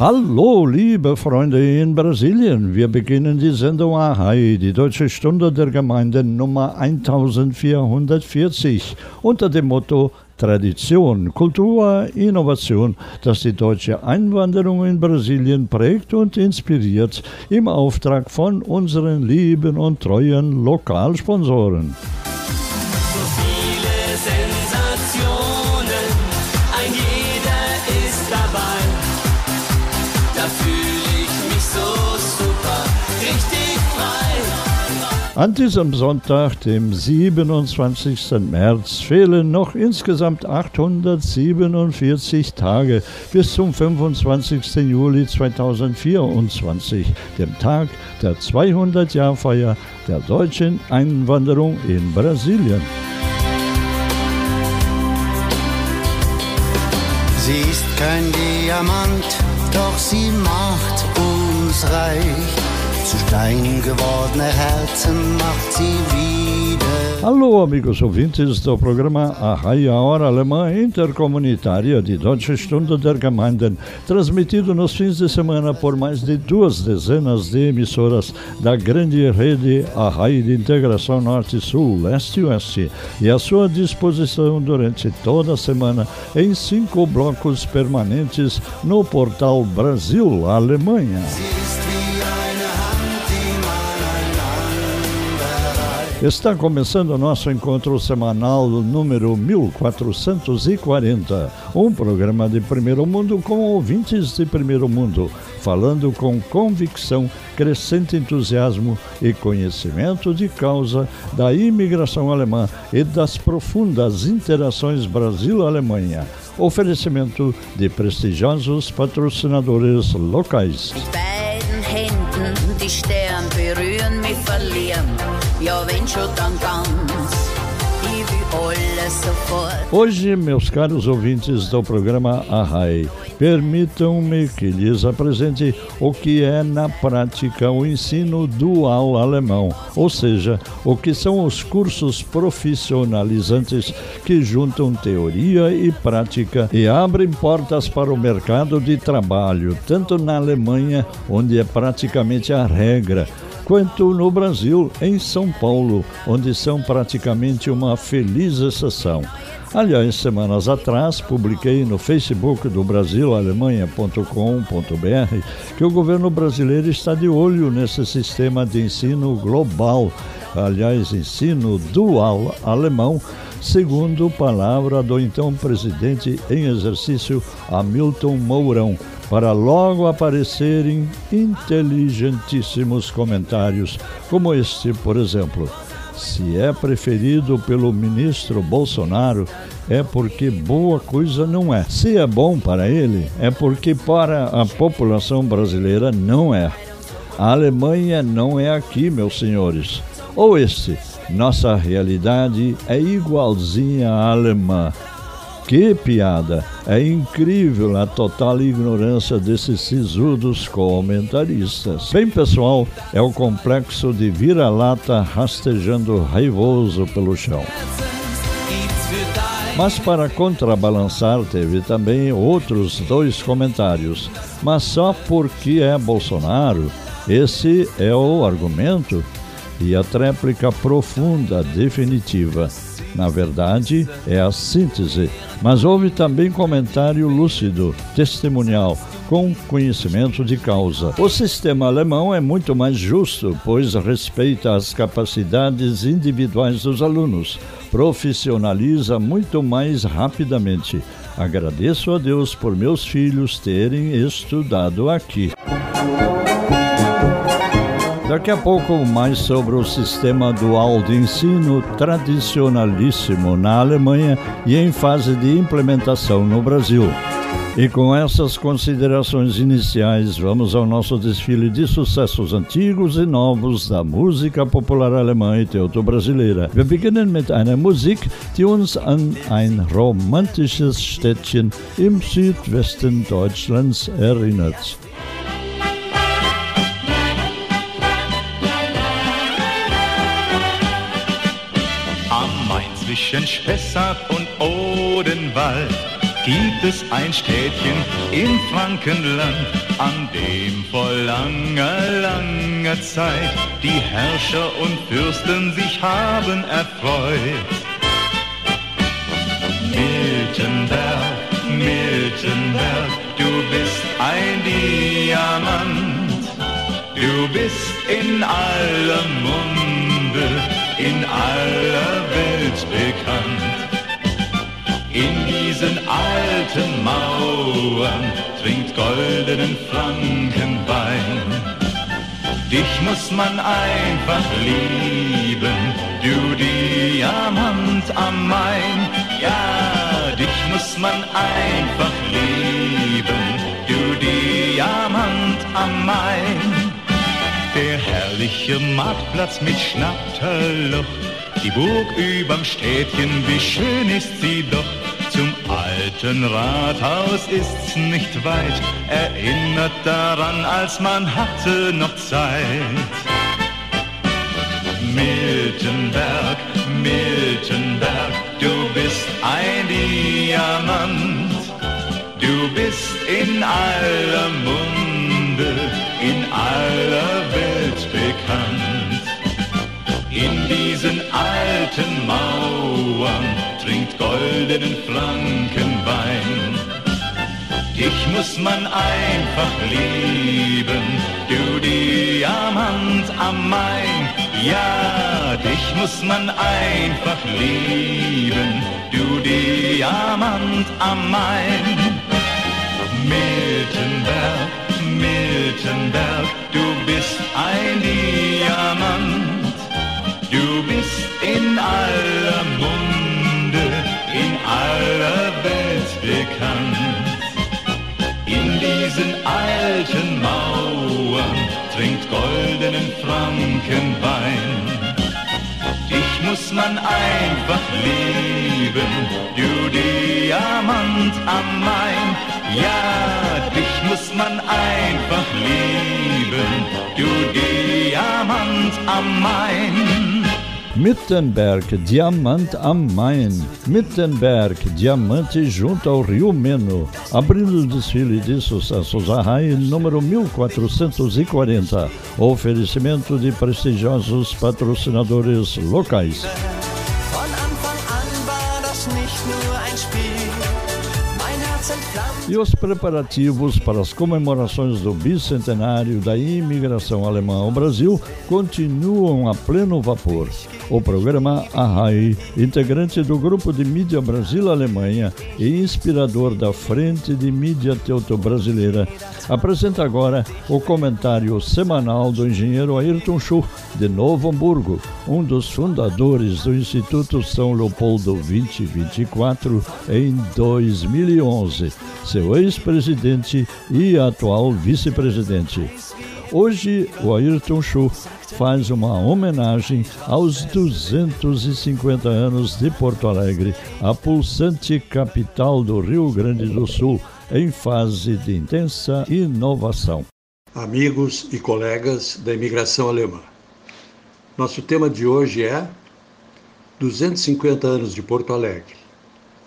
Hallo, liebe Freunde in Brasilien. Wir beginnen die Sendung Ahai, die Deutsche Stunde der Gemeinde Nummer 1440 unter dem Motto Tradition, Kultur, Innovation, das die deutsche Einwanderung in Brasilien prägt und inspiriert im Auftrag von unseren lieben und treuen Lokalsponsoren. An diesem Sonntag, dem 27. März, fehlen noch insgesamt 847 Tage bis zum 25. Juli 2024, dem Tag der 200-Jahr-Feier der deutschen Einwanderung in Brasilien. Sie ist kein Diamant, doch sie macht uns reich. Zu Stein gewordene Herzen macht sie wieder. Alô, amigos ouvintes do programa A Raia Hora Alemã Intercomunitária de Deutsche Stunde der Gemeinden, transmitido nos fins de semana por mais de duas dezenas de emissoras da grande rede A Raia de Integração Norte-Sul, Leste-Oeste, e à sua disposição durante toda a semana em cinco blocos permanentes no portal Brasil Está começando o nosso encontro semanal número 1440, um programa de primeiro mundo com ouvintes de primeiro mundo, falando com convicção, crescente entusiasmo e conhecimento de causa da imigração alemã e das profundas interações Brasil-Alemanha. Oferecimento de prestigiosos patrocinadores locais. Die Hoje, meus caros ouvintes do programa Arrai, permitam-me que lhes apresente o que é na prática o ensino dual alemão, ou seja, o que são os cursos profissionalizantes que juntam teoria e prática e abrem portas para o mercado de trabalho, tanto na Alemanha, onde é praticamente a regra, quanto no Brasil, em São Paulo, onde são praticamente uma feliz exceção. Aliás, semanas atrás, publiquei no Facebook do brasilalemanha.com.br que o governo brasileiro está de olho nesse sistema de ensino global, aliás, ensino dual alemão, segundo palavra do então presidente em exercício Hamilton Mourão, para logo aparecerem inteligentíssimos comentários, como este, por exemplo. Se é preferido pelo ministro Bolsonaro, é porque boa coisa não é. Se é bom para ele, é porque para a população brasileira não é. A Alemanha não é aqui, meus senhores. Ou este, nossa realidade é igualzinha à alemã. Que piada! É incrível a total ignorância desses sisudos comentaristas. Bem, pessoal, é o complexo de vira-lata rastejando raivoso pelo chão. Mas para contrabalançar, teve também outros dois comentários. Mas só porque é Bolsonaro? Esse é o argumento? E a tréplica profunda, definitiva. Na verdade, é a síntese. Mas houve também comentário lúcido, testemunial, com conhecimento de causa. O sistema alemão é muito mais justo, pois respeita as capacidades individuais dos alunos, profissionaliza muito mais rapidamente. Agradeço a Deus por meus filhos terem estudado aqui. Daqui a pouco, mais sobre o sistema dual de ensino tradicionalíssimo na Alemanha e em fase de implementação no Brasil. E com essas considerações iniciais, vamos ao nosso desfile de sucessos antigos e novos da música popular alemã e teuto-brasileira. Wir beginnen mit einer Musik, die uns an ein romantisches Städtchen im Südwesten Deutschlands erinnert. Zwischen Spessart und Odenwald gibt es ein Städtchen im Frankenland, an dem vor langer, langer Zeit die Herrscher und Fürsten sich haben erfreut. Miltenberg, Miltenberg, du bist ein Diamant, du bist in aller Munde, in aller Welt bekannt. In diesen alten Mauern trinkt goldenen Frankenwein. Dich muss man einfach lieben, du Diamant am Main. Ja, dich muss man einfach lieben, du Diamant am Main. Der herrliche Marktplatz mit Schnatterloch, die Burg überm Städtchen, wie schön ist sie doch. Zum alten Rathaus ist's nicht weit, erinnert daran, als man hatte noch Zeit. Miltenberg, Miltenberg, du bist ein Diamant, du bist in aller Munde, in aller Welt bekannt. In diesen alten Mauern trinkt goldenen Frankenwein. Dich muss man einfach lieben, du Diamant am Main. Ja, dich muss man einfach lieben, du Diamant am Main. Miltenberg, Miltenberg, du bist ein Diamant. Du bist in aller Munde, in aller Welt bekannt. In diesen alten Mauern trinkt goldenen Frankenwein. Muss man einfach lieben, du Diamant am Main. Ja, dich muss man einfach lieben, du Diamant am Main. Mittenberg, Diamante am Main. Mittenberg, Diamante junto ao Rio Meno. Abrindo o desfile de sucessos a RAI número 1440. Oferecimento de prestigiosos patrocinadores locais. Von Anfang an war das nicht nur ein Spiel. E os preparativos para as comemorações do bicentenário da imigração alemã ao Brasil continuam a pleno vapor. O programa Arrai, integrante do grupo de mídia Brasil-Alemanha e inspirador da Frente de Mídia Teuto-Brasileira, apresenta agora o comentário semanal do engenheiro Ayrton Schuh, de Novo Hamburgo, um dos fundadores do Instituto São Leopoldo 2024 em 2011, seu ex-presidente e atual vice-presidente. Hoje, o Ayrton Schuh faz uma homenagem aos 250 anos de Porto Alegre, a pulsante capital do Rio Grande do Sul, em fase de intensa inovação. Amigos e colegas da imigração alemã. Nosso tema de hoje é 250 anos de Porto Alegre,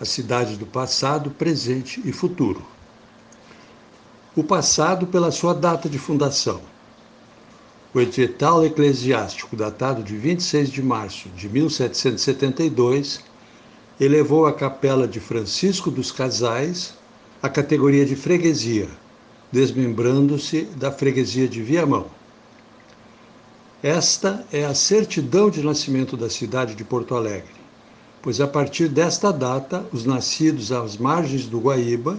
a cidade do passado, presente e futuro. O passado pela sua data de fundação. O edital eclesiástico, datado de 26 de março de 1772, elevou a capela de Francisco dos Casais à categoria de freguesia, desmembrando-se da freguesia de Viamão. Esta é a certidão de nascimento da cidade de Porto Alegre, pois a partir desta data, os nascidos às margens do Guaíba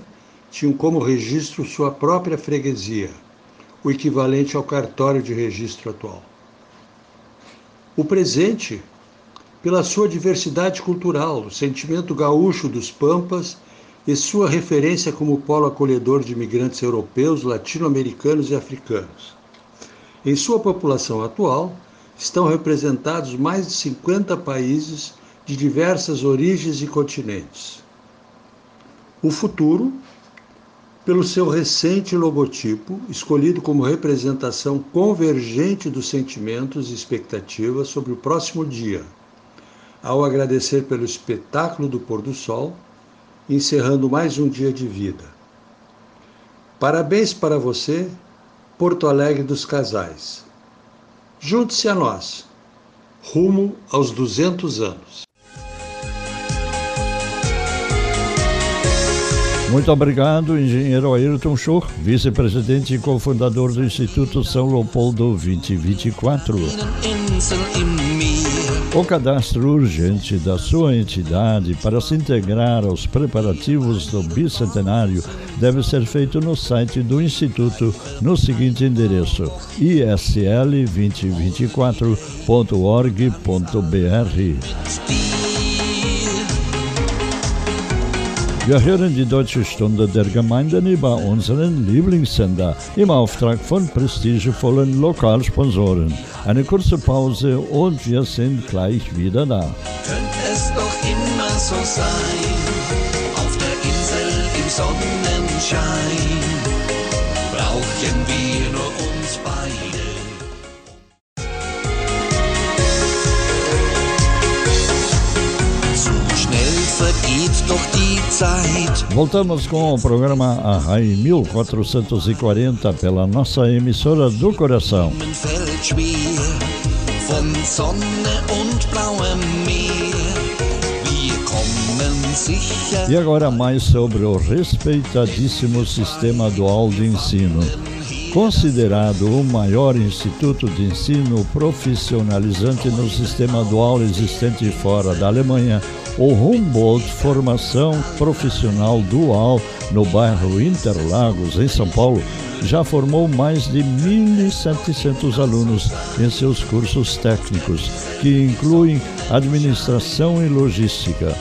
tinham como registro sua própria freguesia, o equivalente ao cartório de registro atual. O presente, pela sua diversidade cultural, o sentimento gaúcho dos Pampas e sua referência como polo acolhedor de imigrantes europeus, latino-americanos e africanos. Em sua população atual, estão representados mais de 50 países de diversas origens e continentes. O futuro, pelo seu recente logotipo, escolhido como representação convergente dos sentimentos e expectativas sobre o próximo dia, ao agradecer pelo espetáculo do pôr do sol, encerrando mais um dia de vida. Parabéns para você, Porto Alegre dos Casais. Junte-se a nós, rumo aos 200 anos. Muito obrigado, engenheiro Ayrton Schur, vice-presidente e cofundador do Instituto São Leopoldo 2024. O cadastro urgente da sua entidade para se integrar aos preparativos do bicentenário deve ser feito no site do Instituto no seguinte endereço: isl2024.org.br. Wir hören die Deutsche Stunde der Gemeinden über unseren Lieblingssender im Auftrag von prestigevollen Lokalsponsoren. Eine kurze Pause und wir sind gleich wieder da. Könnte es doch immer so sein, auf der Insel im Sonnenschein, brauchen wir nur uns beide. Vergeht doch die Zeit. Voltamos com o programa Arrai 1440 pela nossa emissora do coração. Von Sonne und blauem Meer. E agora mais sobre o respeitadíssimo sistema dual de ensino. Considerado o maior instituto de ensino profissionalizante no sistema dual existente fora da Alemanha, o Humboldt Formação Profissional Dual no bairro Interlagos, em São Paulo, já formou mais de 1.700 alunos em seus cursos técnicos, que incluem administração e logística.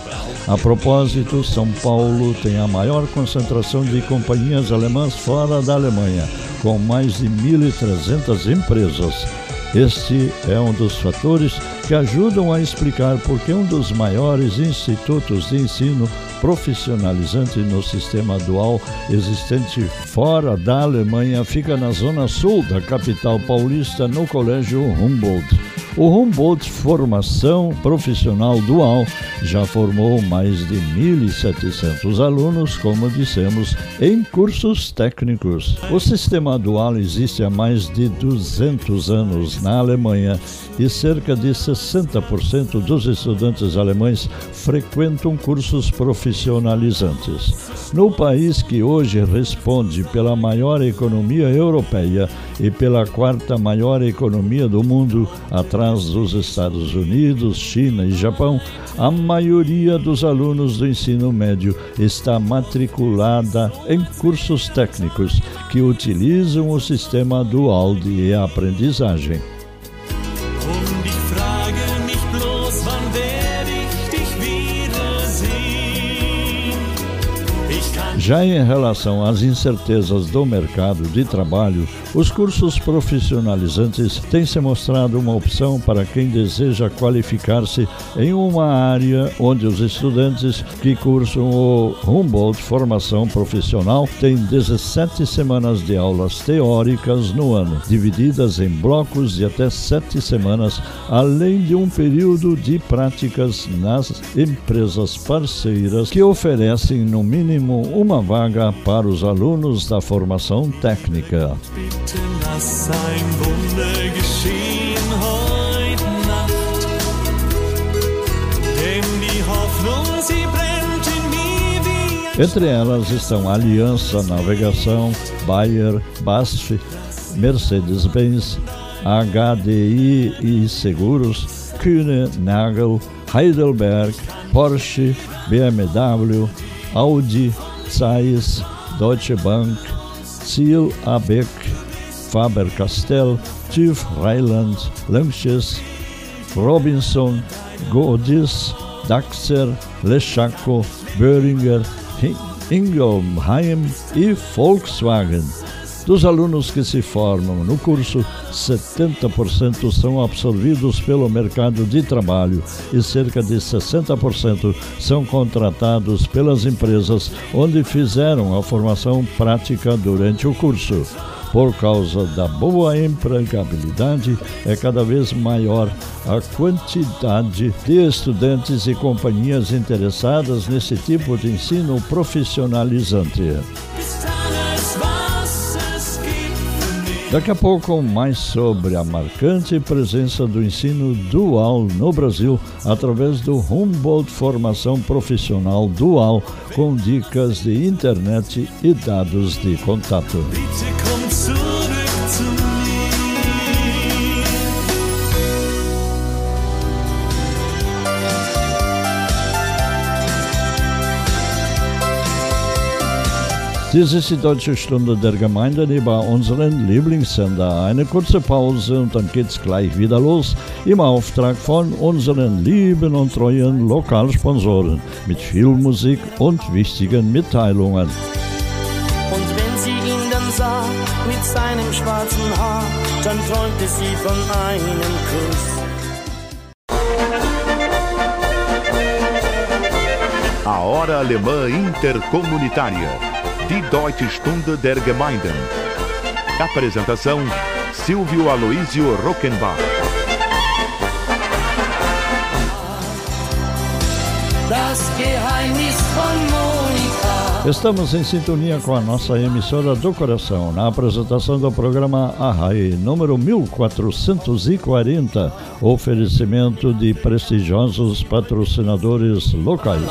A propósito, São Paulo tem a maior concentração de companhias alemãs fora da Alemanha, com mais de 1.300 empresas. Este é um dos fatores que ajudam a explicar por que um dos maiores institutos de ensino profissionalizante no sistema dual existente fora da Alemanha fica na zona sul da capital paulista, no Colégio Humboldt. O Humboldt Formação Profissional Dual já formou mais de 1.700 alunos, como dissemos, em cursos técnicos. O sistema dual existe há mais de 200 anos na Alemanha e cerca de 60% dos estudantes alemães frequentam cursos profissionalizantes. No país que hoje responde pela maior economia europeia e pela quarta maior economia do mundo, atrás dos Estados Unidos, China e Japão, a maioria dos alunos do ensino médio está matriculada em cursos técnicos que utilizam o sistema dual de aprendizagem. Já em relação às incertezas do mercado de trabalho, os cursos profissionalizantes têm se mostrado uma opção para quem deseja qualificar-se em uma área onde os estudantes que cursam o Humboldt Formação Profissional têm 17 semanas de aulas teóricas no ano, divididas em blocos de até 7 semanas, além de um período de práticas nas empresas parceiras que oferecem no mínimo uma vaga para os alunos da formação técnica. Bitten, lass ein Wunder geschehen heute Nacht. Denn die Hoffnung, sie brennt in mir wie Entre elas estão Aliança Navegação, Bayer, BASF, Mercedes-Benz, HDI e Seguros, Kühne, Nagel, Heidelberg, Porsche, BMW, Audi, Zeiss, Deutsche Bank, Ziel Abeck, Faber-Castell, TÜV Rheinland, Lanxess, Robinson, Godis, Daxer, Lechaco, Böhringer, Ingelheim e Volkswagen. Dos alunos que se formam no curso, 70% são absorvidos pelo mercado de trabalho e cerca de 60% são contratados pelas empresas onde fizeram a formação prática durante o curso. Por causa da boa empregabilidade, é cada vez maior a quantidade de estudantes e companhias interessadas nesse tipo de ensino profissionalizante. Daqui a pouco, mais sobre a marcante presença do ensino dual no Brasil através do Humboldt Formação Profissional Dual, com dicas de internet e dados de contato. Dies ist die Deutsche Stunde der Gemeinde über unseren Lieblingssender. Eine kurze Pause und dann geht's gleich wieder los im Auftrag von unseren lieben und treuen Lokalsponsoren mit viel Musik und wichtigen Mitteilungen. Und wenn sie ihn dann sah mit seinem schwarzen Haar, dann träumte sie von einem Kuss. A Hora Alemã Intercomunitária Die Deutsche Stunde der Gemeinden. Apresentação: Silvio Aloísio Rockenbach. Das Geheimnis von Monika. Estamos em sintonia com a nossa emissora do coração, na apresentação do programa Arrai, número 1440, oferecimento de prestigiosos patrocinadores locais.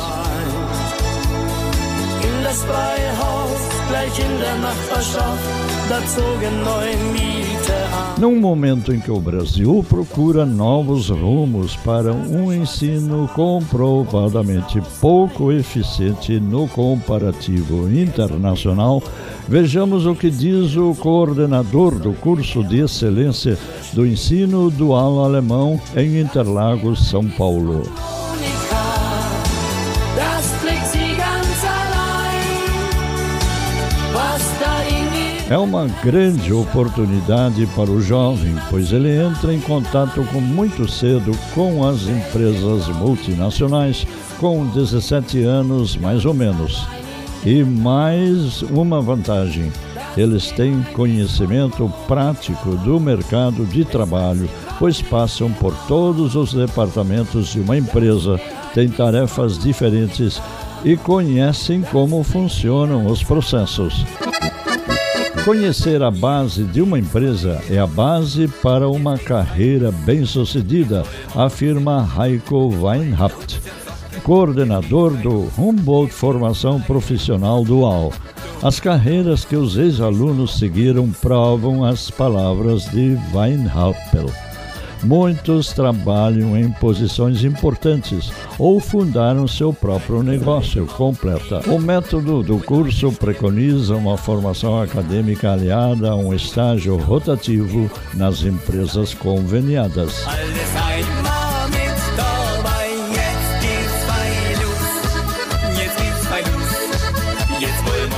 Num momento em que o Brasil procura novos rumos para um ensino comprovadamente pouco eficiente no comparativo internacional, vejamos o que diz o coordenador do curso de excelência do ensino dual alemão em Interlagos, São Paulo. É uma grande oportunidade para o jovem, pois ele entra em contato com muito cedo com as empresas multinacionais, com 17 anos mais ou menos. E mais uma vantagem: eles têm conhecimento prático do mercado de trabalho, pois passam por todos os departamentos de uma empresa, têm tarefas diferentes e conhecem como funcionam os processos. Conhecer a base de uma empresa é a base para uma carreira bem-sucedida, afirma Heiko Weinhaft, coordenador do Humboldt Formação Profissional Dual. As carreiras que os ex-alunos seguiram provam as palavras de Weinhappel. Muitos trabalham em posições importantes ou fundaram seu próprio negócio, completa. O método do curso preconiza uma formação acadêmica aliada a um estágio rotativo nas empresas conveniadas.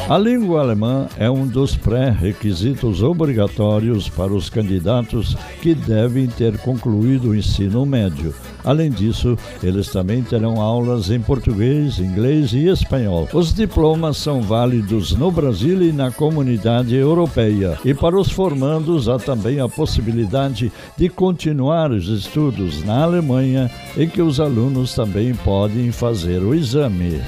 A língua alemã é um dos pré-requisitos obrigatórios para os candidatos que devem ter concluído o ensino médio. Além disso, eles também terão aulas em português, inglês e espanhol. Os diplomas são válidos no Brasil e na comunidade europeia. E para os formandos há também a possibilidade de continuar os estudos na Alemanha, em que os alunos também podem fazer o exame.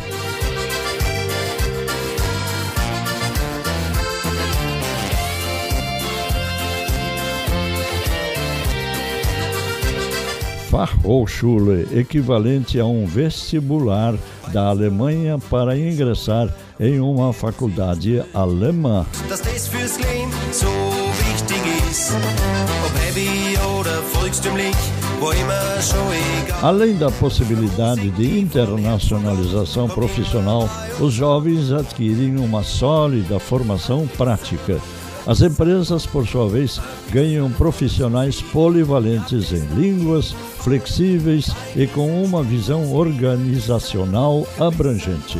Fachhochschule, equivalente a um vestibular da Alemanha para ingressar em uma faculdade alemã. Além da possibilidade de internacionalização profissional, os jovens adquirem uma sólida formação prática As empresas, por sua vez, ganham profissionais polivalentes em línguas, flexíveis e com uma visão organizacional abrangente.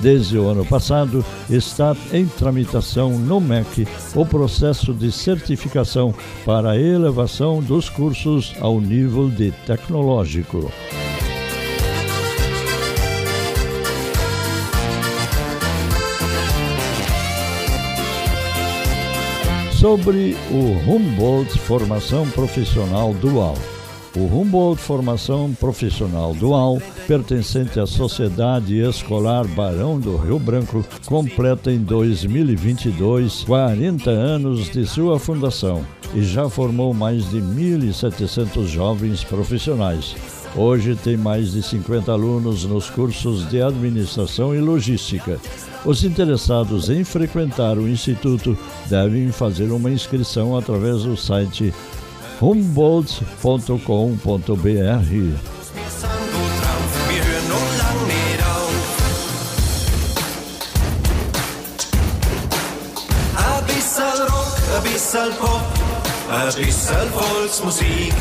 Desde o ano passado, está em tramitação no MEC o processo de certificação para a elevação dos cursos ao nível de tecnológico. Sobre o Humboldt Formação Profissional Dual. O Humboldt Formação Profissional Dual, pertencente à Sociedade Escolar Barão do Rio Branco, completa em 2022 40 anos de sua fundação e já formou mais de 1.700 jovens profissionais. Hoje tem mais de 50 alunos nos cursos de administração e logística. Os interessados em frequentar o Instituto devem fazer uma inscrição através do site humboldt.com.br. Bisschen Pop, ein bisschen Volksmusik.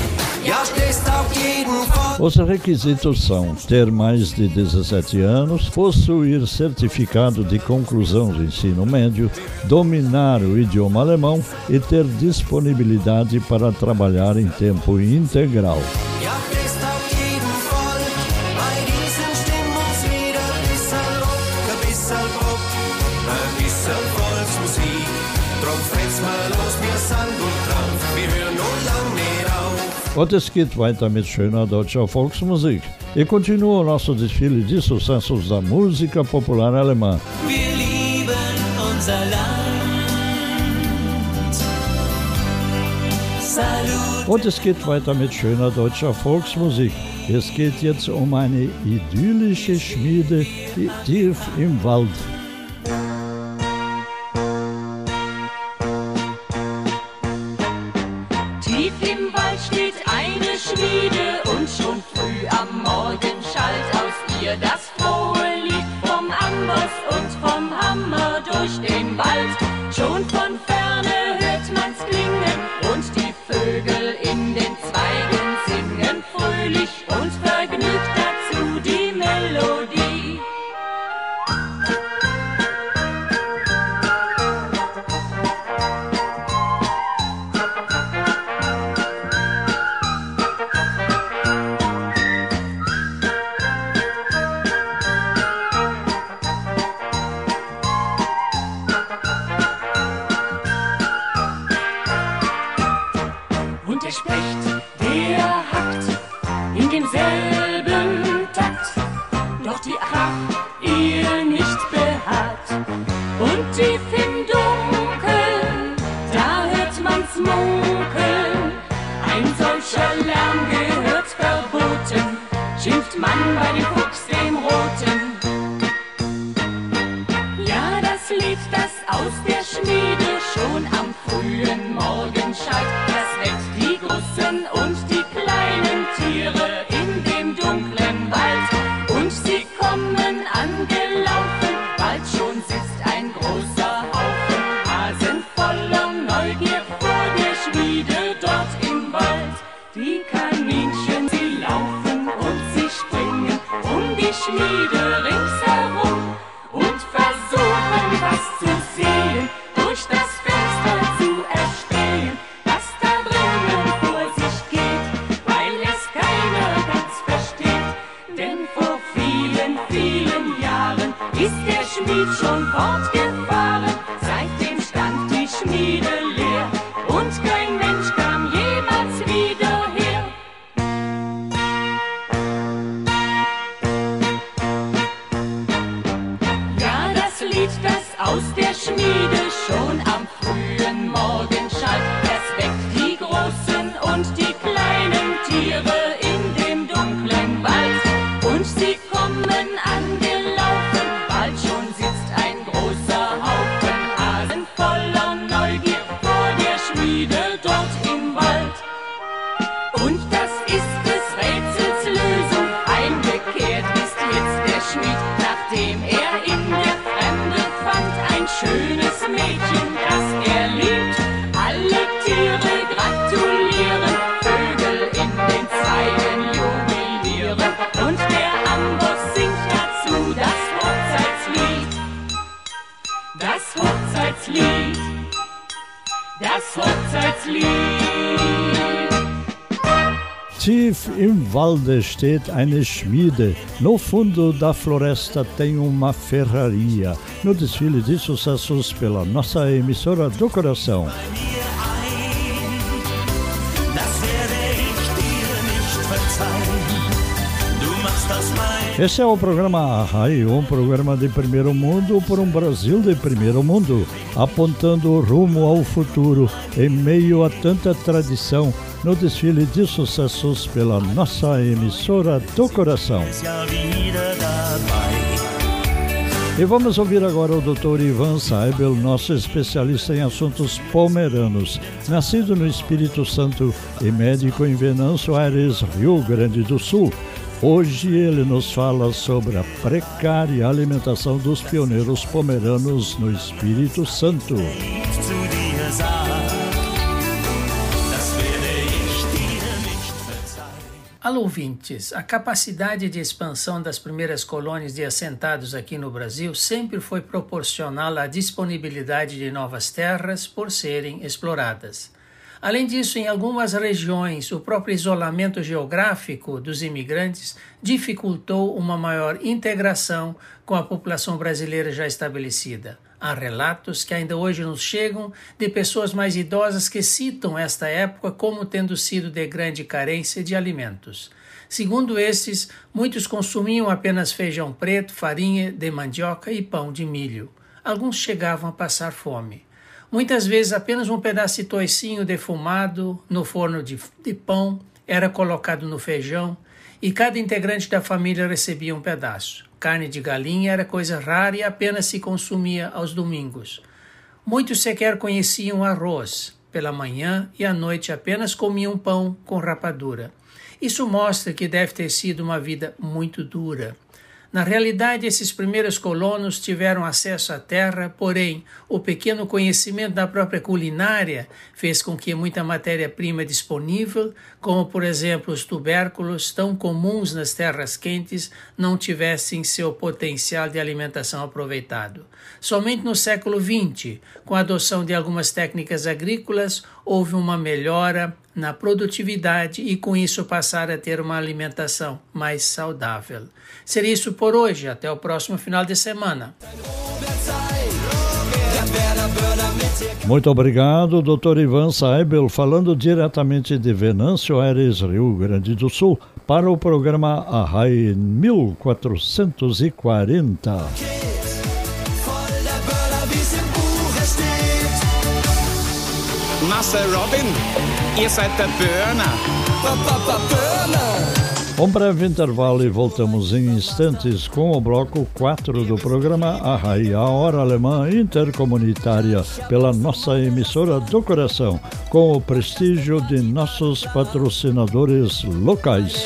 Ja, stehst auf jeden Fall. Os requisitos são ter mais de 17 anos, possuir certificado de conclusão do ensino médio, dominar o idioma alemão e ter disponibilidade para trabalhar em tempo integral. Ja, stehst auf jeden Fall. Bei Und es geht weiter mit schöner deutscher Volksmusik. E continua o nosso desfile de sucessos da música popular alemã. Wir lieben unser Land. Salut. Und es geht weiter mit schöner deutscher Volksmusik. Es geht jetzt um eine idyllische Schmiede tief im Wald. Somebody Tief im Walde steht eine Schmiede. No fundo da floresta tem uma ferraria. No desfile de sucessos pela nossa emissora do coração. Esse é o programa Arrai, um programa de primeiro mundo por um Brasil de primeiro mundo, apontando rumo ao futuro em meio a tanta tradição no desfile de sucessos pela nossa emissora do coração. E vamos ouvir agora o Dr. Ivan Saibel, nosso especialista em assuntos pomeranos, nascido no Espírito Santo e médico em Venâncio Aires, Rio Grande do Sul. Hoje ele nos fala sobre a precária alimentação dos pioneiros pomeranos no Espírito Santo. Alô, ouvintes, a capacidade de expansão das primeiras colônias de assentados aqui no Brasil sempre foi proporcional à disponibilidade de novas terras por serem exploradas. Além disso, em algumas regiões, o próprio isolamento geográfico dos imigrantes dificultou uma maior integração com a população brasileira já estabelecida. Há relatos que ainda hoje nos chegam de pessoas mais idosas que citam esta época como tendo sido de grande carência de alimentos. Segundo estes, muitos consumiam apenas feijão preto, farinha de mandioca e pão de milho. Alguns chegavam a passar fome. Muitas vezes apenas um pedaço de toicinho defumado no forno de, de pão era colocado no feijão e cada integrante da família recebia um pedaço. Carne de galinha era coisa rara e apenas se consumia aos domingos. Muitos sequer conheciam arroz. Pela manhã e à noite apenas comiam pão com rapadura. Isso mostra que deve ter sido uma vida muito dura. Na realidade, esses primeiros colonos tiveram acesso à terra, porém, o pequeno conhecimento da própria culinária fez com que muita matéria-prima disponível, como por exemplo os tubérculos tão comuns nas terras quentes, não tivessem seu potencial de alimentação aproveitado. Somente no século XX, com a adoção de algumas técnicas agrícolas, houve uma melhora na produtividade e com isso passar a ter uma alimentação mais saudável. Seria isso por hoje, até o próximo final de semana. Muito obrigado, Dr. Ivan Saibel, falando diretamente de Venâncio Aires, Rio Grande do Sul, para o programa Arrai 1440. Marcel Robin, ihr seid der Burner. Um breve intervalo e voltamos em instantes com o bloco 4 do programa a hora alemã intercomunitária, pela nossa emissora do coração, com o prestígio de nossos patrocinadores locais.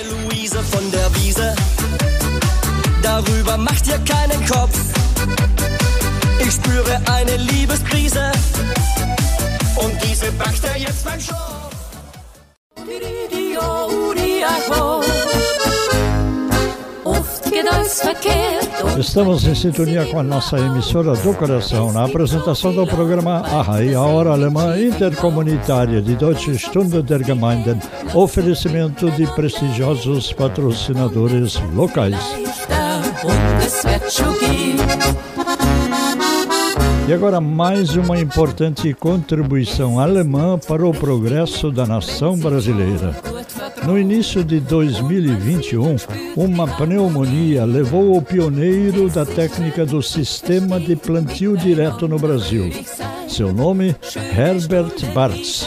Estamos em sintonia com a nossa emissora do coração na apresentação do programa Arrai, a hora alemã intercomunitária de Deutsche Stunde der Gemeinden, oferecimento de prestigiosos patrocinadores locais. E agora mais uma importante contribuição alemã para o progresso da nação brasileira. No início de 2021, uma pneumonia levou o pioneiro da técnica do sistema de plantio direto no Brasil. Seu nome, Herbert Bartz.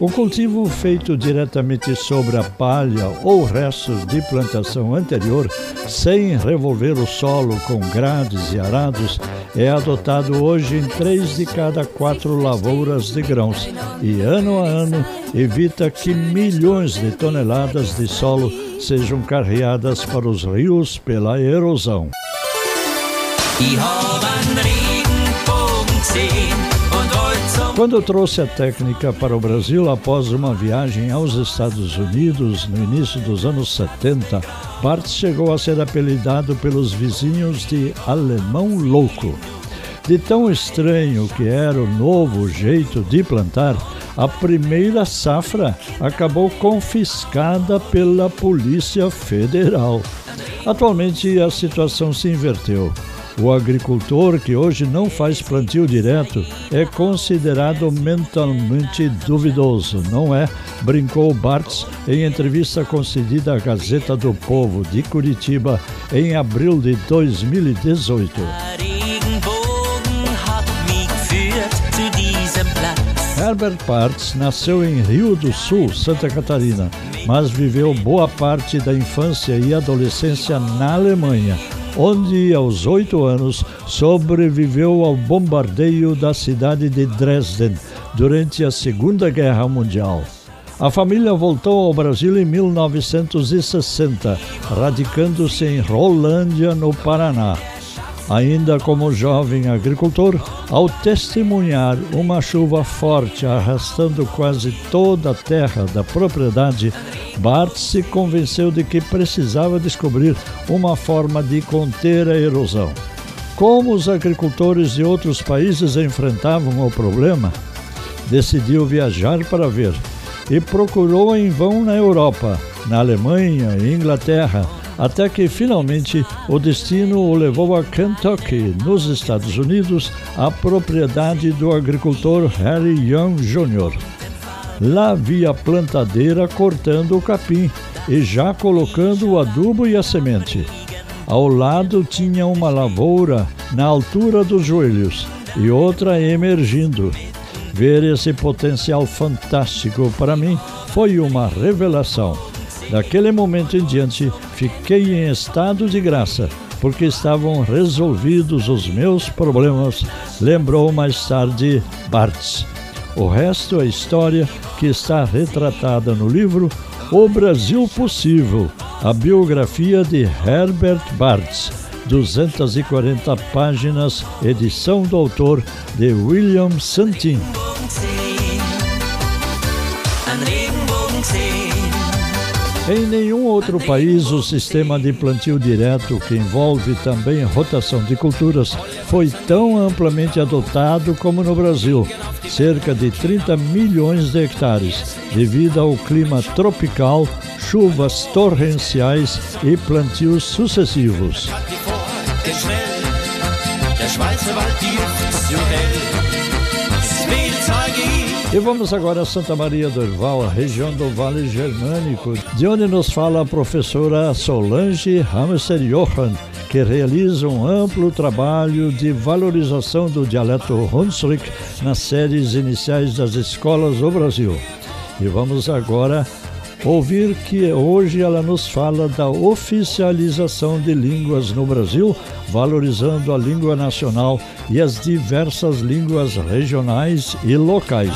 O cultivo feito diretamente sobre a palha ou restos de plantação anterior, sem revolver o solo com grades e arados, é adotado hoje em três de cada quatro lavouras de grãos e, ano a ano, evita que milhões de toneladas de solo sejam carreadas para os rios pela erosão. Quando trouxe a técnica para o Brasil após uma viagem aos Estados Unidos no início dos anos 70, Bart chegou a ser apelidado pelos vizinhos de Alemão Louco. De tão estranho que era o novo jeito de plantar, a primeira safra acabou confiscada pela Polícia Federal. Atualmente a situação se inverteu. O agricultor que hoje não faz plantio direto é considerado mentalmente duvidoso, não é? Brincou Bartz em entrevista concedida à Gazeta do Povo de Curitiba em abril de 2018. Herbert Bartz nasceu em Rio do Sul, Santa Catarina, mas viveu boa parte da infância e adolescência na Alemanha onde, aos oito anos, sobreviveu ao bombardeio da cidade de Dresden durante a Segunda Guerra Mundial. A família voltou ao Brasil em 1960, radicando-se em Rolândia, no Paraná. Ainda como jovem agricultor, ao testemunhar uma chuva forte arrastando quase toda a terra da propriedade, Bart se convenceu de que precisava descobrir uma forma de conter a erosão. Como os agricultores de outros países enfrentavam o problema, decidiu viajar para ver e procurou em vão na Europa, na Alemanha e Inglaterra até que finalmente o destino o levou a Kentucky, nos Estados Unidos, à propriedade do agricultor Harry Young Jr. Lá havia a plantadeira cortando o capim e já colocando o adubo e a semente. Ao lado tinha uma lavoura na altura dos joelhos e outra emergindo. Ver esse potencial fantástico para mim foi uma revelação. Daquele momento em diante, fiquei em estado de graça, porque estavam resolvidos os meus problemas, lembrou mais tarde Bartz. O resto é história que está retratada no livro O Brasil Possível, a biografia de Herbert Bartz, 240 páginas, edição do autor de William Santin. Em nenhum outro país o sistema de plantio direto, que envolve também rotação de culturas, foi tão amplamente adotado como no Brasil, cerca de 30 milhões de hectares, devido ao clima tropical, chuvas torrenciais e plantios sucessivos. E vamos agora a Santa Maria do Herval, região do Vale Germânico, de onde nos fala a professora Solange Hamster Johann, que realiza um amplo trabalho de valorização do dialeto Hunsrück nas séries iniciais das escolas do Brasil. E vamos agora ouvir que hoje ela nos fala da oficialização de línguas no Brasil, valorizando a língua nacional e as diversas línguas regionais e locais.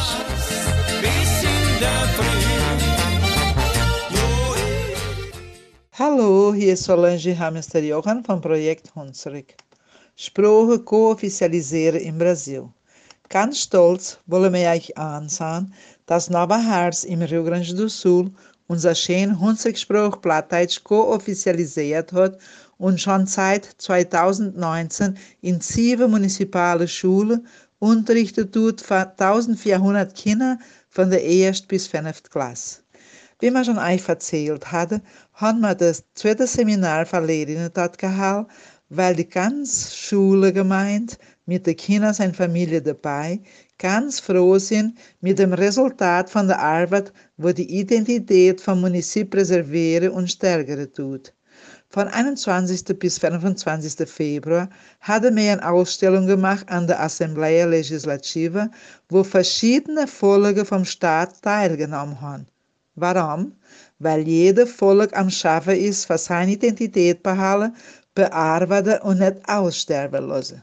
Hallo, hier ist Solange Hamster Johan vom Projekt Hunsrück. Sprache co-officialiseren im Brasil. Ganz stolz wollen wir euch ansagen, dass Nova im Rio Grande do Sul unser schön Hunsrück-Spruch Plattdeutsch co-officialisiert hat und schon seit 2019 in sieben municipale Schulen unterrichtet tut für 1400 Kinder von der 1. bis 5. Klasse. Wie man schon euch erzählt hatte, haben wir das zweite Seminar für Lehrerinnen dort gehalten, weil die ganze Schule gemeint mit den Kindern und Familie dabei ganz froh sind mit dem Resultat von der Arbeit, wo die Identität vom Municip preservieren und stärken tut. Von 21. bis 25. Februar hatten wir eine Ausstellung gemacht an der Assemblea Legislativa, wo verschiedene Folgen vom Staat teilgenommen haben. Warum? Weil jede Volk am Schaffen ist, für seine Identität behalten, bearbeiten und nicht aussterben lassen.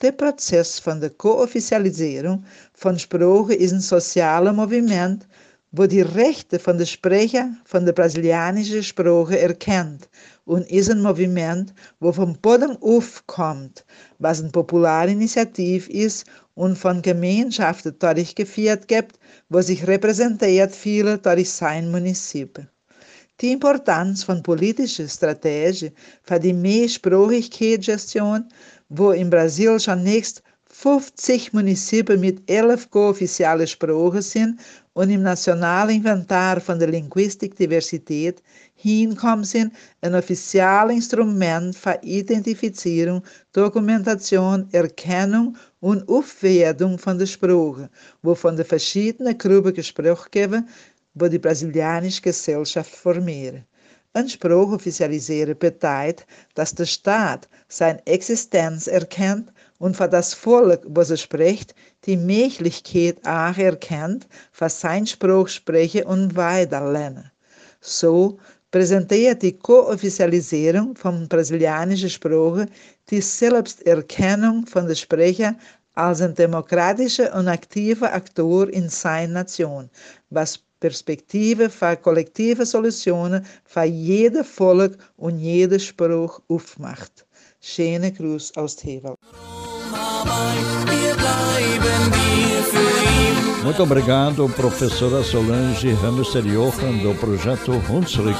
Der Prozess von der Kooficialisierung von Sprache ist ein sozialer Moviment, wo die Rechte von der Sprecher von der brasilianischen Sprache erkennt und ist ein Moviment, wo vom Boden aufkommt, was eine Popularinitiative ist und von Gemeinschaften durchgeführt gibt, wo sich repräsentiert viele durch sein Municip. Die Importanz von politischer Strategie für die Mehrsprachigkeitsgestion, wo im Brasil schon nächst 50 municípios mit 11 co-oficiale Sprachen sind und im nationalen Inventar von der Linguistikdiversität hinkommen sind ein offizielles Instrument für Identifizierung, Dokumentation, Erkennung und Aufwertung von der Sprache, wovon die verschiedenen Gruppen gesprochen werden, wo die brasilianische Gesellschaft formieren. Een Sprache offizialisieren bedeutet, dass der Staat seine Existenz erkennt und für das Volk, was er spricht, die Möglichkeit auch erkennt, für sein Spruch sprechen und weiterlernen. So präsentiert die Co-Offizialisierung von brasilianischen Sprache die Selbsterkennung von der Sprecher als ein demokratischer und aktiver Akteur in seiner Nation, was Perspektive für kollektive Solutionen für jeder Volk und jeder Spruch aufmacht. Schöne Gruß aus Tevel. Muito obrigado, professora Solange Hamster Johan, do projeto Hunsrück,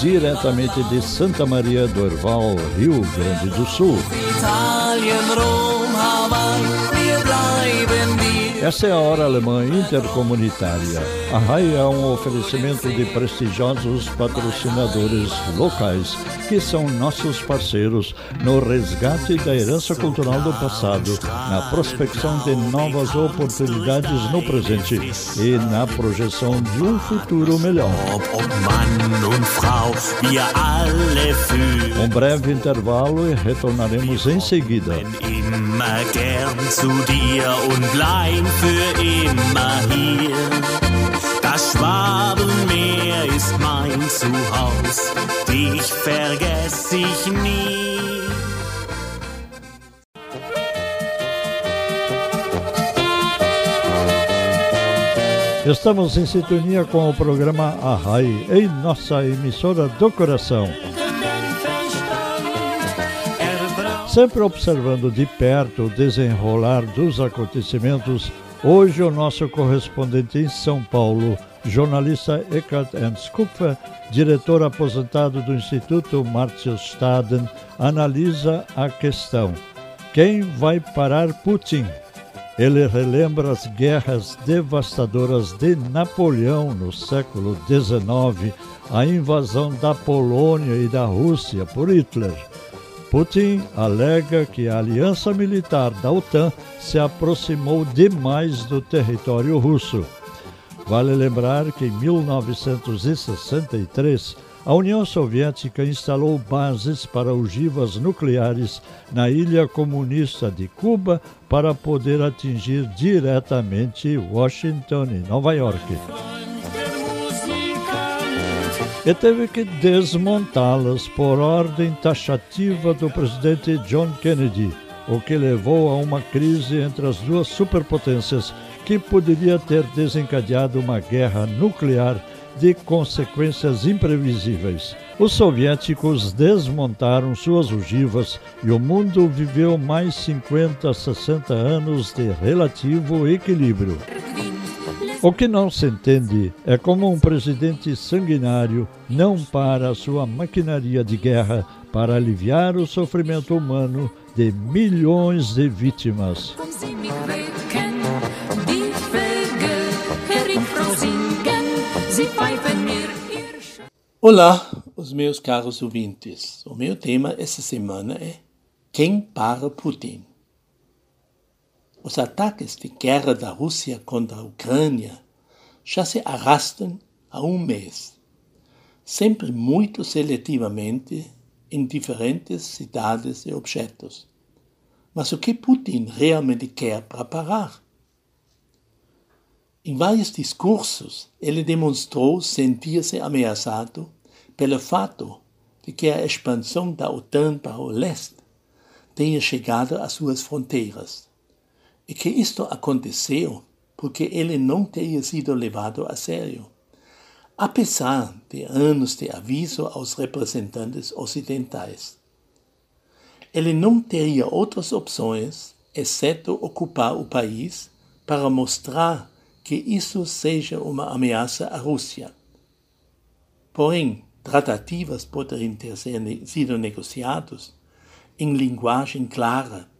diretamente de Santa Maria do Herval, Rio Grande do Sul. Essa é a Hora Alemã Intercomunitária. A RAI é um oferecimento de prestigiosos patrocinadores locais, que são nossos parceiros no resgate da herança cultural do passado, na prospecção de novas oportunidades no presente e na projeção de um futuro melhor. Um breve intervalo e retornaremos em seguida. Für immer hier. Das Schwabenmeer ist mein Zuhause, dich vergess ich nie. Estamos em sintonia com o programa Arrai, em nossa emissora do coração. Sempre observando de perto o desenrolar dos acontecimentos, hoje o nosso correspondente em São Paulo, jornalista Eckhart Ernst diretor aposentado do Instituto Staden, analisa a questão: quem vai parar Putin? Ele relembra as guerras devastadoras de Napoleão no século XIX, a invasão da Polônia e da Rússia por Hitler. Putin alega que a aliança militar da OTAN se aproximou demais do território russo. Vale lembrar que em 1963, a União Soviética instalou bases para ogivas nucleares na ilha comunista de Cuba para poder atingir diretamente Washington e Nova York. E teve que desmontá-las por ordem taxativa do presidente John Kennedy, o que levou a uma crise entre as duas superpotências que poderia ter desencadeado uma guerra nuclear de consequências imprevisíveis. Os soviéticos desmontaram suas ogivas e o mundo viveu mais 50, 60 anos de relativo equilíbrio. O que não se entende é como um presidente sanguinário não para sua maquinaria de guerra para aliviar o sofrimento humano de milhões de vítimas. Olá, os meus caros ouvintes. O meu tema essa semana é Quem para Putin? Os ataques de guerra da Rússia contra a Ucrânia já se arrastam há um mês, sempre muito seletivamente em diferentes cidades e objetos. Mas o que Putin realmente quer para parar? Em vários discursos, ele demonstrou sentir-se ameaçado pelo fato de que a expansão da OTAN para o leste tenha chegado às suas fronteiras e que isto aconteceu porque ele não teria sido levado a sério, apesar de anos de aviso aos representantes ocidentais. Ele não teria outras opções exceto ocupar o país para mostrar que isso seja uma ameaça à Rússia. Porém, tratativas poderiam ter sido negociadas em linguagem clara,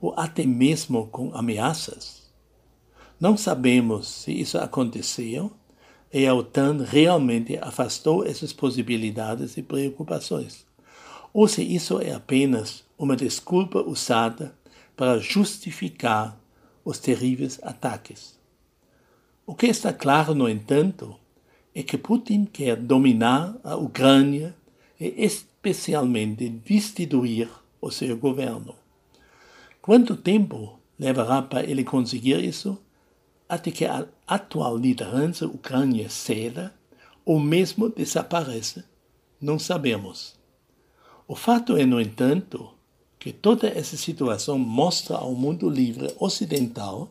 ou até mesmo com ameaças. Não sabemos se isso aconteceu e a OTAN realmente afastou essas possibilidades e preocupações, ou se isso é apenas uma desculpa usada para justificar os terríveis ataques. O que está claro, no entanto, é que Putin quer dominar a Ucrânia e especialmente destituir o seu governo. Quanto tempo levará para ele conseguir isso? Até que a atual liderança ucrânia ceda ou mesmo desapareça? Não sabemos. O fato é, no entanto, que toda essa situação mostra ao mundo livre ocidental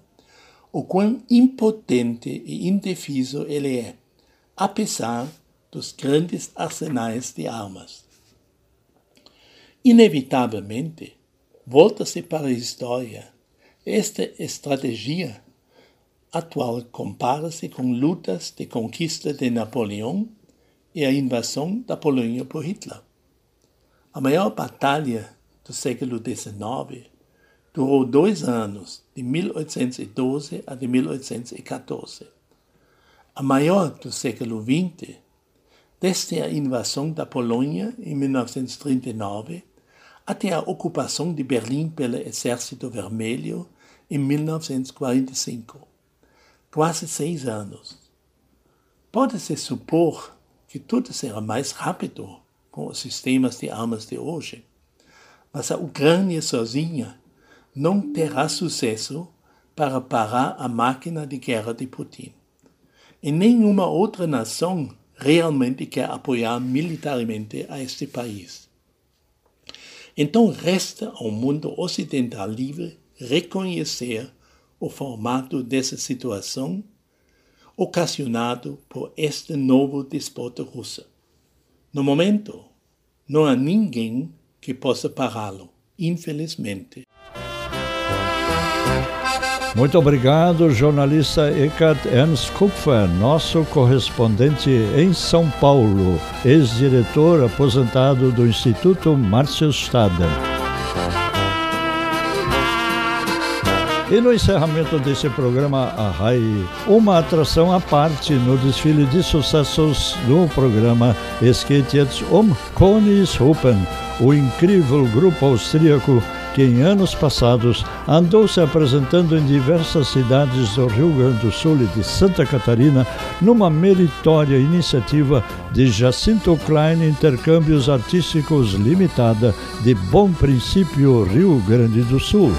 o quão impotente e indefeso ele é, apesar dos grandes arsenais de armas. Inevitavelmente, volta-se para a história. Esta estratégia atual compara-se com lutas de conquista de Napoleão e a invasão da Polônia por Hitler. A maior batalha do século XIX durou dois anos, de 1812 a de 1814. A maior do século XX, desde a invasão da Polônia em 1939 até a ocupação de Berlim pelo Exército Vermelho em 1945. Quase seis anos. Pode-se supor que tudo será mais rápido com os sistemas de armas de hoje, mas a Ucrânia sozinha não terá sucesso para parar a máquina de guerra de Putin. E nenhuma outra nação realmente quer apoiar militarmente a este país. Então resta ao mundo ocidental livre reconhecer o formato dessa situação ocasionado por este novo despota russo. No momento, não há ninguém que possa pará-lo, infelizmente. Muito obrigado, jornalista Eckhart Ernst Kupfer, nosso correspondente em São Paulo, ex-diretor aposentado do Instituto Márcio Staden. E no encerramento desse programa, a RAI, uma atração à parte no desfile de sucessos do programa Es geht jetzt um Königshofen, o incrível grupo austríaco que em anos passados andou se apresentando em diversas cidades do Rio Grande do Sul e de Santa Catarina numa meritória iniciativa de Jacinto Klein Intercâmbios Artísticos Limitada de Bom Princípio, Rio Grande do Sul.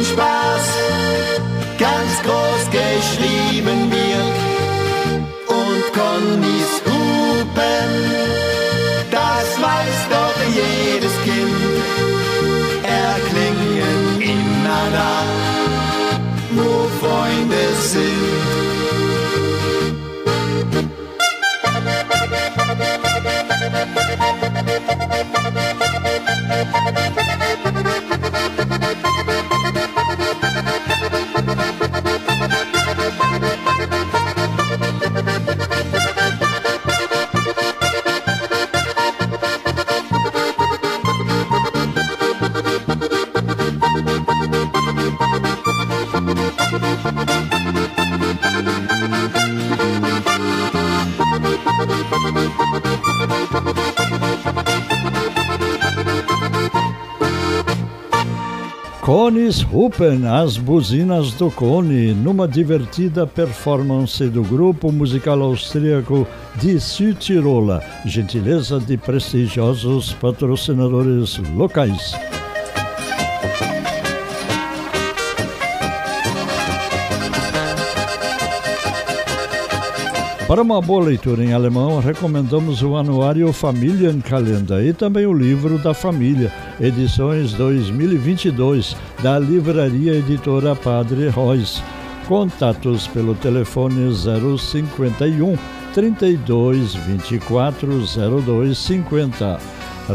Connys Hupen, das weiß Cones Rupen, as buzinas do Cone, numa divertida performance do grupo musical austríaco de Südtirola, gentileza de prestigiosos patrocinadores locais. Para uma boa leitura em alemão, recomendamos o anuário Familienkalender e também o livro da família, edições 2022, da Livraria Editora Padre Reus. Contatos pelo telefone 051 32 24 02 50.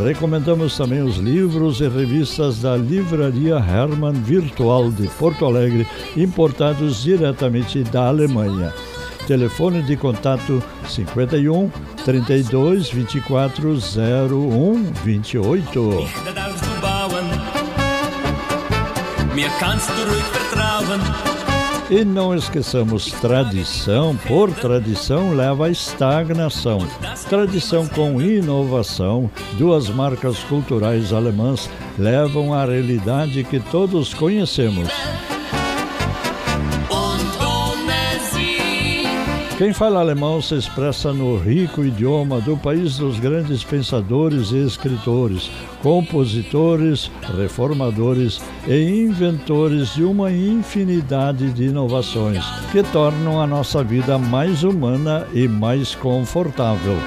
Recomendamos também os livros e revistas da Livraria Hermann Virtual de Porto Alegre, importados diretamente da Alemanha. Telefone de contato 51 32 24 01 28. E não esqueçamos, tradição por tradição leva à estagnação. Tradição com inovação, duas marcas culturais alemãs levam à realidade que todos conhecemos. Quem fala alemão se expressa no rico idioma do país dos grandes pensadores e escritores, compositores, reformadores e inventores de uma infinidade de inovações que tornam a nossa vida mais humana e mais confortável.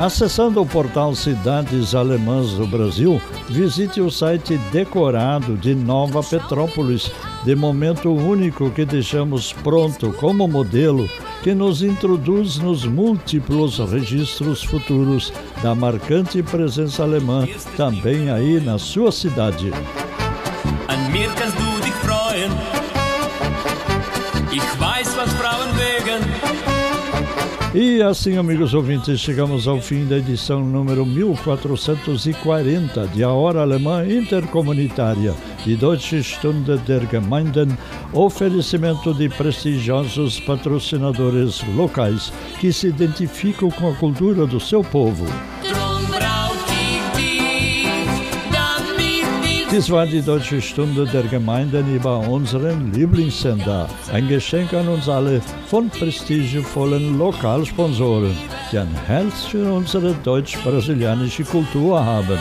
Acessando o portal Cidades Alemãs do Brasil, visite o site decorado de Nova Petrópolis, de momento único que deixamos pronto como modelo que nos introduz nos múltiplos registros futuros da marcante presença alemã também aí na sua cidade. Ich weiß, was Frauen e assim, amigos ouvintes, chegamos ao fim da edição número 1440 de A Hora Alemã Intercomunitária de Deutsche Stunde der Gemeinden, oferecimento de prestigiosos patrocinadores locais que se identificam com a cultura do seu povo. Dies war die Deutsche Stunde der Gemeinden über unseren Lieblingssender. Ein Geschenk an uns alle von prestigevollen Lokalsponsoren, die ein Herz für unsere deutsch-brasilianische Kultur haben.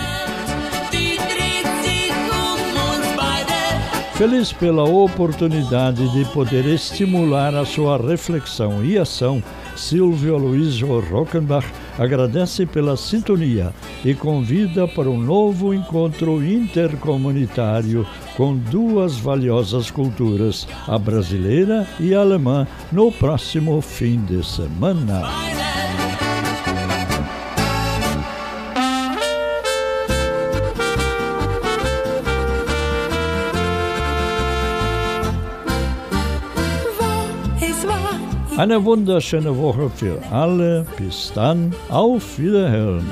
Feliz pela oportunidade de poder estimular a sua reflexão e ação, Silvio Aloysio Rockenbach agradece pela sintonia e convida para um novo encontro intercomunitário com duas valiosas culturas, a brasileira e a alemã, no próximo fim de semana. Eine wunderschöne Woche für alle. Bis dann, auf Wiederhören.